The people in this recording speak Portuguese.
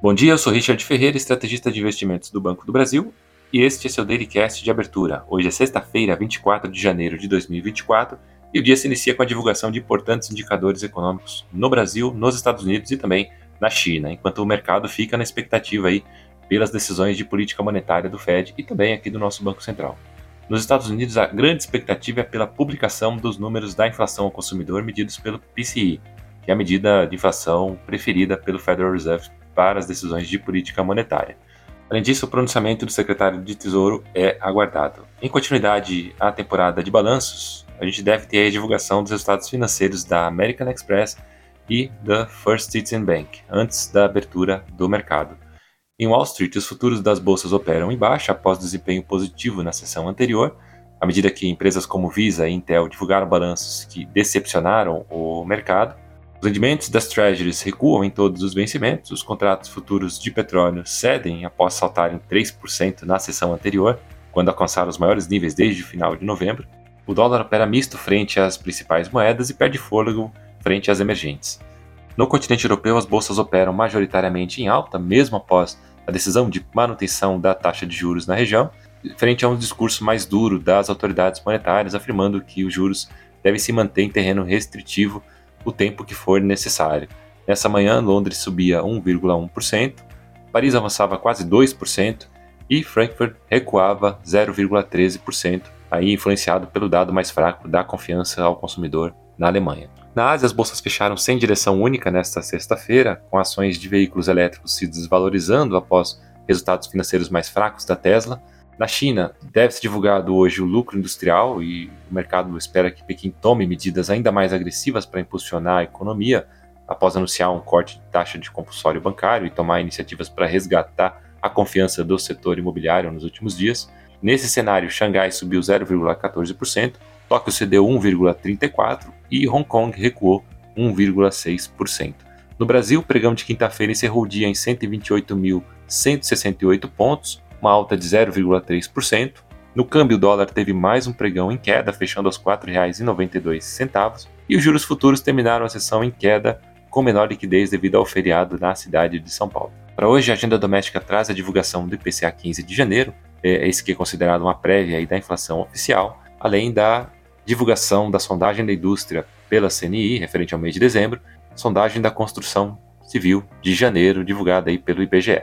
Bom dia, eu sou Richard Ferreira, estrategista de investimentos do Banco do Brasil, e este é seu Dailycast de abertura. Hoje é sexta-feira, 24 de janeiro de 2024, e o dia se inicia com a divulgação de importantes indicadores econômicos no Brasil, nos Estados Unidos e também na China, enquanto o mercado fica na expectativa aí pelas decisões de política monetária do Fed e também aqui do nosso Banco Central. Nos Estados Unidos, a grande expectativa é pela publicação dos números da inflação ao consumidor medidos pelo PCI, que é a medida de inflação preferida pelo Federal Reserve para as decisões de política monetária. Além disso, o pronunciamento do secretário de Tesouro é aguardado. Em continuidade à temporada de balanços, a gente deve ter a divulgação dos resultados financeiros da American Express e da First Citizen Bank, antes da abertura do mercado. Em Wall Street, os futuros das bolsas operam em baixa após desempenho positivo na sessão anterior, à medida que empresas como Visa e Intel divulgaram balanços que decepcionaram o mercado. Os rendimentos das treasuries recuam em todos os vencimentos, os contratos futuros de petróleo cedem após saltarem 3% na sessão anterior, quando alcançaram os maiores níveis desde o final de novembro. O dólar opera misto frente às principais moedas e perde fôlego frente às emergentes. No continente europeu, as bolsas operam majoritariamente em alta, mesmo após a decisão de manutenção da taxa de juros na região, frente a um discurso mais duro das autoridades monetárias, afirmando que os juros devem se manter em terreno restritivo o tempo que for necessário. Nessa manhã, Londres subia 1,1%, Paris avançava quase 2% e Frankfurt recuava 0,13%, aí influenciado pelo dado mais fraco da confiança ao consumidor na Alemanha. Na Ásia, as bolsas fecharam sem direção única nesta sexta-feira, com ações de veículos elétricos se desvalorizando após resultados financeiros mais fracos da Tesla, na China, deve ser divulgado hoje o lucro industrial e o mercado espera que Pequim tome medidas ainda mais agressivas para impulsionar a economia, após anunciar um corte de taxa de compulsório bancário e tomar iniciativas para resgatar a confiança do setor imobiliário nos últimos dias. Nesse cenário, Xangai subiu 0,14%, Tóquio cedeu 1,34% e Hong Kong recuou 1,6%. No Brasil, o pregão de quinta-feira encerrou o dia em 128.168 pontos, uma alta de 0,3%. No câmbio, o dólar teve mais um pregão em queda, fechando aos R$ 4,92, e os juros futuros terminaram a sessão em queda, com menor liquidez devido ao feriado na cidade de São Paulo. Para hoje, a agenda doméstica traz a divulgação do IPCA 15 de janeiro, é esse que é considerado uma prévia da inflação oficial, além da divulgação da sondagem da indústria pela CNI, referente ao mês de dezembro, sondagem da construção civil de janeiro, divulgada aí pelo IBGE.